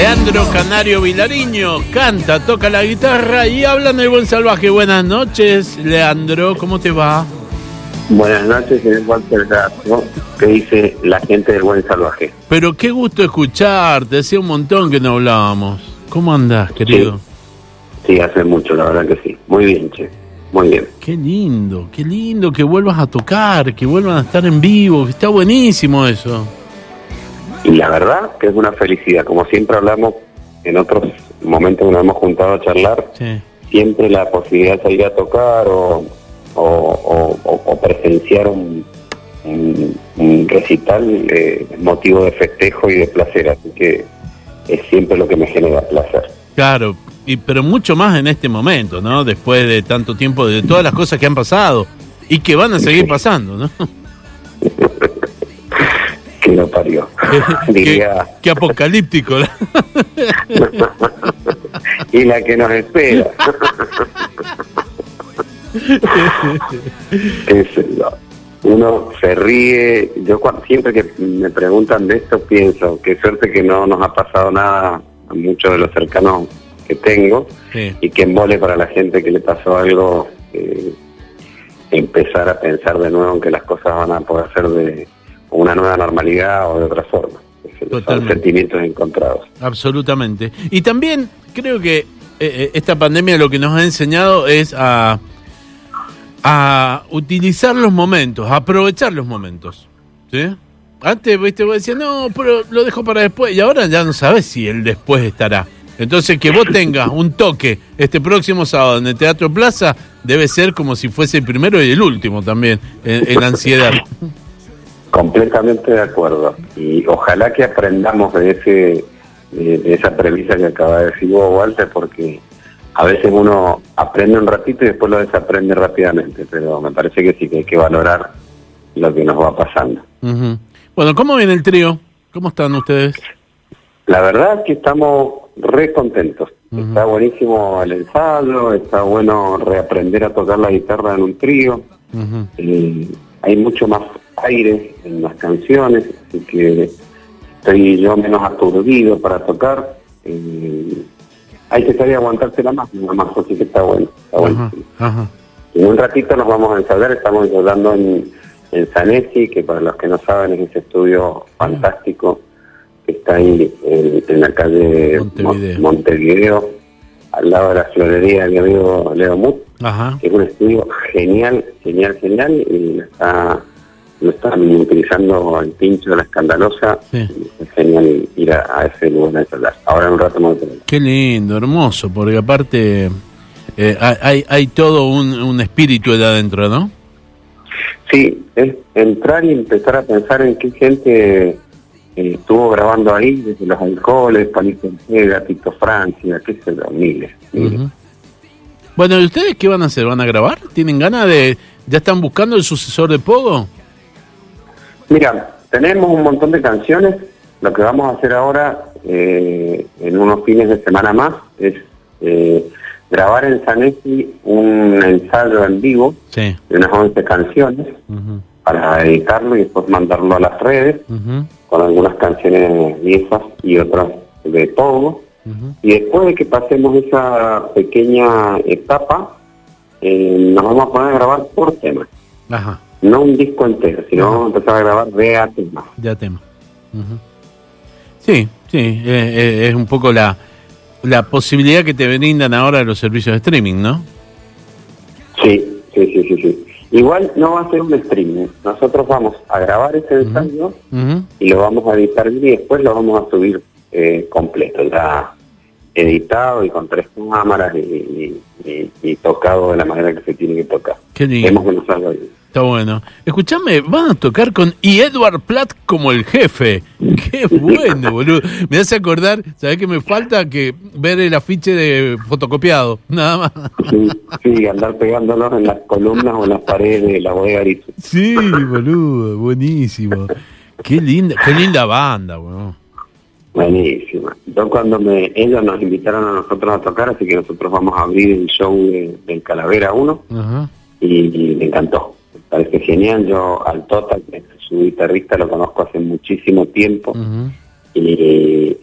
Leandro Canario Vilariño canta, toca la guitarra y habla en el buen salvaje. Buenas noches, Leandro, ¿cómo te va? Buenas noches, señor Walter Gato. ¿Qué dice la gente del buen salvaje? Pero qué gusto escucharte, hacía un montón que no hablábamos. ¿Cómo andás, querido? Sí, hace mucho, la verdad que sí. Muy bien, che. Muy bien. Qué lindo, qué lindo que vuelvas a tocar, que vuelvan a estar en vivo, que está buenísimo eso. Y la verdad que es una felicidad. Como siempre hablamos en otros momentos que nos hemos juntado a charlar, Sí. siempre la posibilidad de salir a tocar o, o, o- o- o presenciar un, un- un recital eh, es motivo de festejo y de placer. Así que es siempre lo que me genera placer. Claro, y, pero mucho más en este momento, ¿no? Después de tanto tiempo, de todas las cosas que han pasado y que van a seguir pasando, ¿no? Que lo parió. Diría, qué apocalíptico. y la que nos espera. Uno se ríe. Yo cua- siempre que me preguntan de esto pienso, qué suerte que no nos ha pasado nada a muchos de los cercanos que tengo Sí. y que embole para la gente que le pasó algo eh, empezar a pensar de nuevo en que las cosas van a poder ser de una nueva normalidad o de otra forma. Son sentimientos encontrados. Absolutamente. Y también creo que eh, eh, esta pandemia lo que nos ha enseñado es a, a utilizar los momentos, a aprovechar los momentos. ¿Sí? Antes, viste, vos decías, no, pero lo dejo para después. Y ahora ya no sabes si el después estará. Entonces, que vos tengas un toque este próximo sábado en el Teatro Plaza debe ser como si fuese el primero y el último también, en, en ansiedad. Completamente de acuerdo. Y ojalá que aprendamos de ese de, de esa premisa que acaba de decir vos, Walter, porque a veces uno aprende un ratito y después lo desaprende rápidamente, pero me parece que sí que hay que valorar lo que nos va pasando. Bueno, ¿cómo viene el trío? ¿Cómo están ustedes? La verdad que estamos re contentos. Está buenísimo el ensayo, está bueno reaprender a tocar la guitarra en un trío. Eh, hay mucho más aire en las canciones, así que estoy yo menos aturdido para tocar. Eh, hay que saber aguantársela más, nada más, así que está bueno. Está bueno. ajá. En un ratito nos vamos a ensayar, estamos ensayando en, en Sanesi, que para los que no saben es ese estudio fantástico que está ahí en, en la calle Montevideo. Mon- Montevideo, al lado de la florería del amigo Leo Mut que es un estudio genial, genial, genial, y está, lo están utilizando el pincho de la escandalosa. Sí. Es genial ir a, a ese lugar a. Ahora en un rato tener. Qué lindo, hermoso, porque aparte eh, hay, hay todo un, un espíritu de adentro, ¿no? Sí, es entrar y empezar a pensar en qué gente eh, estuvo grabando ahí, desde los alcoholes, Palito Ortega, Tito Francia, qué sé yo, miles. Bueno, ¿y ustedes qué van a hacer? ¿Van a grabar? ¿Tienen ganas de...? ¿Ya están buscando el sucesor de Pogo? Mira, tenemos un montón de canciones. Lo que vamos a hacer ahora, eh, en unos fines de semana más, es eh, grabar en Sanesi un ensayo en vivo Sí. de unas 11 canciones para editarlo y después mandarlo a las redes con algunas canciones viejas y otras de ujú. Y después de que pasemos esa pequeña etapa, eh, nos vamos a poner a grabar por tema. Ajá, No un disco entero, sino a empezar a grabar de a tema. ya tema. Ujú. Sí, sí, eh, eh, es un poco la, la posibilidad que te brindan ahora los servicios de streaming, ¿no? Sí, sí, sí, sí, sí. Igual no va a ser un streaming. Nosotros vamos a grabar ese ensayo y lo vamos a editar y después lo vamos a subir eh, completo, ya editado y con tres cámaras y, y- y- y tocado de la manera que se tiene que tocar. Qué lindo. Vemos que nos salga bien. Está bueno. Escuchame, van a tocar con y Edward Platt como el jefe. Qué bueno, boludo. Me hace acordar, ¿sabés que me falta que ver el afiche de fotocopiado? Nada más. Sí, sí, andar pegándonos en las columnas o en las paredes de la bodega. Sí, boludo, buenísimo. Qué linda, qué linda banda, boludo. Buenísima. Yo cuando me ellos nos invitaron a nosotros a tocar, así que nosotros vamos a abrir el show de- del Calavera 1 Ajá. y, y me encantó. Parece genial. Yo al Tota, que es su guitarrista, lo conozco hace muchísimo tiempo y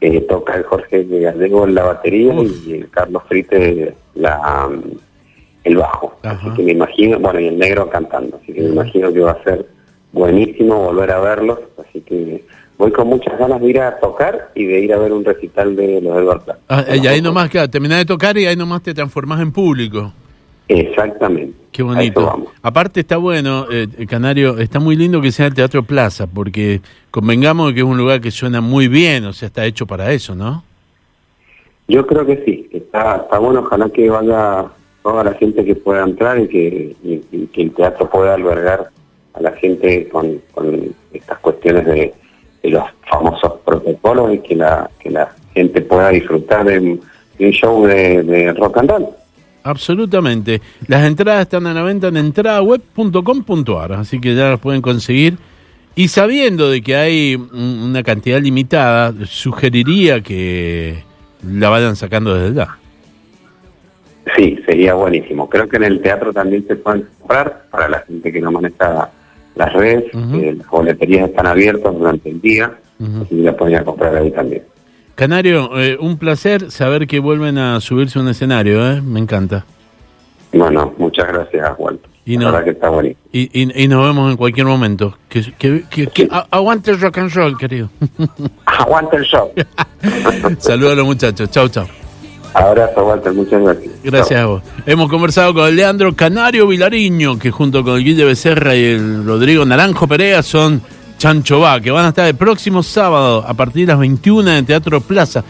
eh, toca el Jorge Gallego en la batería y el Carlos Frite la, el bajo. Así que me imagino, bueno, y el negro cantando, así que me imagino que va a ser buenísimo volver a verlos, así que voy con muchas ganas de ir a tocar y de ir a ver un recital de los Plata. Ah, y ahí nomás, claro, terminás de tocar y ahí nomás te transformás en público. Exactamente. Qué bonito. Aparte está bueno, eh, Canario, está muy lindo que sea el Teatro Plaza, porque convengamos que es un lugar que suena muy bien, o sea, está hecho para eso, ¿no? Yo creo que sí, está, está bueno, ojalá que vaya toda la gente que pueda entrar y que, que el teatro pueda albergar a la gente con, estas cuestiones de, los famosos protocolos y que la, que la gente pueda disfrutar de, un show de, de rock and roll. Absolutamente. Las entradas están a la venta en entradaweb.com.ar, así que ya las pueden conseguir. Y sabiendo de que hay una cantidad limitada, sugeriría que la vayan sacando desde ya. Sí, sería buenísimo. Creo que en el teatro también se pueden comprar para la gente que no maneja las redes. las boleterías están abiertas durante el día, así que la pueden comprar ahí también. Canario, eh, un placer saber que vuelven a subirse a un escenario, ¿eh? me encanta. Bueno, muchas gracias, Walter. Y La verdad que está bonito. Y, nos vemos en cualquier momento. Que, que, aguante el rock and roll, querido. aguante el show. Saludos a los muchachos. Chau, chau. Abrazo, Walter. Muchas gracias. Gracias a vos. Hemos conversado con Leandro Canario Vilariño, que junto con el Guille Becerra y el Rodrigo Naranjo Perea son Chancho Va, que van a estar el próximo sábado a partir de las 21 en Teatro Plaza.